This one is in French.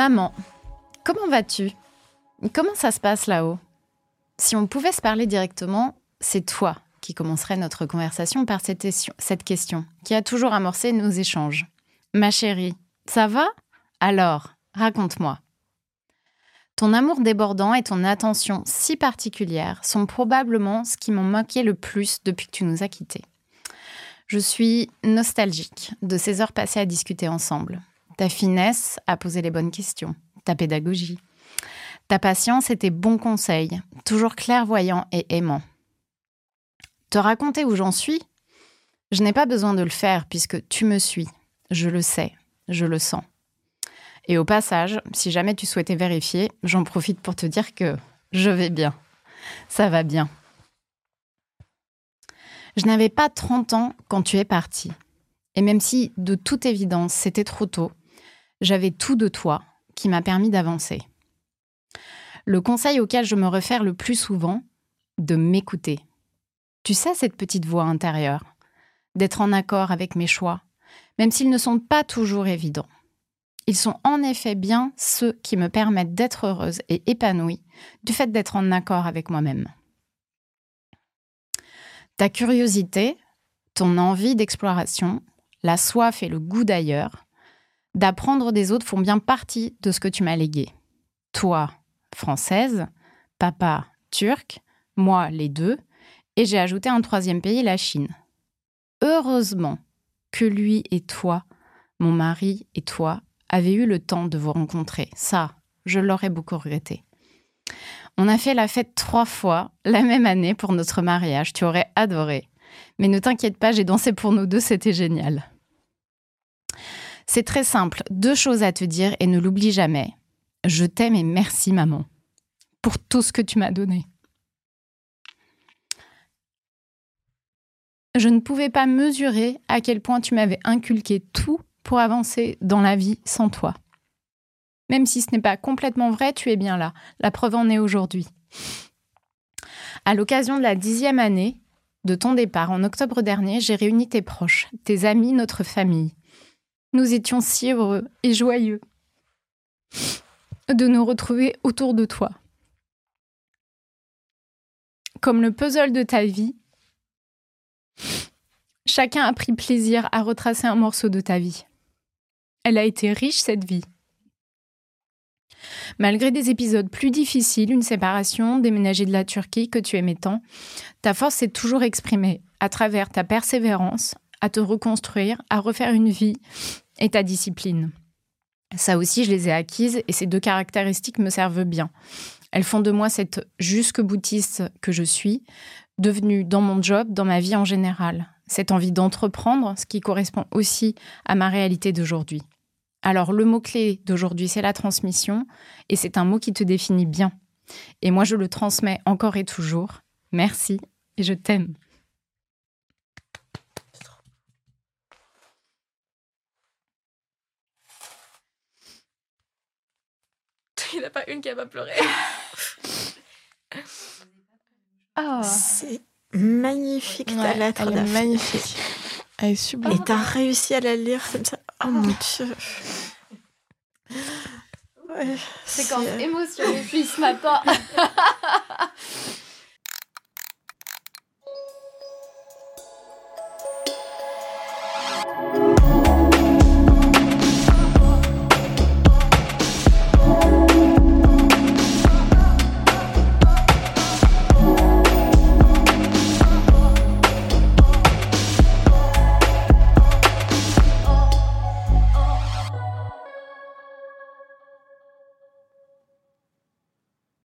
Maman, comment vas-tu? Comment ça se passe là-haut? Si on pouvait se parler directement, c'est toi qui commencerait notre conversation par cette, cette question qui a toujours amorcé nos échanges. Ma chérie, ça va? Alors, raconte-moi. Ton amour débordant et ton attention si particulière sont probablement ce qui m'ont manqué le plus depuis que tu nous as quittés. Je suis nostalgique de ces heures passées à discuter ensemble. Ta finesse à poser les bonnes questions, ta pédagogie, ta patience et tes bons conseils, toujours clairvoyants et aimants. Te raconter où j'en suis Je n'ai pas besoin de le faire puisque tu me suis. Je le sais, je le sens. Et au passage, si jamais tu souhaitais vérifier, j'en profite pour te dire que je vais bien. Ça va bien. Je n'avais pas 30 ans quand tu es parti. Et même si, de toute évidence, c'était trop tôt, j'avais tout de toi qui m'a permis d'avancer. Le conseil auquel je me réfère le plus souvent, de m'écouter. Tu sais, cette petite voix intérieure, d'être en accord avec mes choix, même s'ils ne sont pas toujours évidents. Ils sont en effet bien ceux qui me permettent d'être heureuse et épanouie du fait d'être en accord avec moi-même. Ta curiosité, ton envie d'exploration, la soif et le goût d'ailleurs, d'apprendre des autres font bien partie de ce que tu m'as légué. Toi, française, papa, turc, moi, les deux, et j'ai ajouté un troisième pays, la Chine. Heureusement que lui et toi, mon mari et toi, avez eu le temps de vous rencontrer. Ça, je l'aurais beaucoup regretté. On a fait la fête trois fois la même année pour notre mariage. Tu aurais adoré. Mais ne t'inquiète pas, j'ai dansé pour nous deux, c'était génial. C'est très simple, deux choses à te dire et ne l'oublie jamais. Je t'aime et merci maman pour tout ce que tu m'as donné. Je ne pouvais pas mesurer à quel point tu m'avais inculqué tout pour avancer dans la vie sans toi. Même si ce n'est pas complètement vrai, tu es bien là. La preuve en est aujourd'hui. À l'occasion de la dixième année de ton départ en octobre dernier, j'ai réuni tes proches, tes amis, notre famille. Nous étions si heureux et joyeux de nous retrouver autour de toi. Comme le puzzle de ta vie, chacun a pris plaisir à retracer un morceau de ta vie. Elle a été riche, cette vie. Malgré des épisodes plus difficiles, une séparation, déménager de la Turquie que tu aimais tant, ta force s'est toujours exprimée à travers ta persévérance, à te reconstruire, à refaire une vie et ta discipline. Ça aussi, je les ai acquises et ces deux caractéristiques me servent bien. Elles font de moi cette jusque boutiste que je suis, devenue dans mon job, dans ma vie en général. Cette envie d'entreprendre, ce qui correspond aussi à ma réalité d'aujourd'hui. Alors le mot-clé d'aujourd'hui, c'est la transmission, et c'est un mot qui te définit bien. Et moi, je le transmets encore et toujours. Merci, et je t'aime. Il n'y en a pas une qui a pas pleuré. oh. C'est magnifique ta lettre. Elle est magnifique. Elle est sublime. Et t'as réussi à la lire comme ça. Oh mon dieu. Ouais, Séquence émotion depuis ce matin.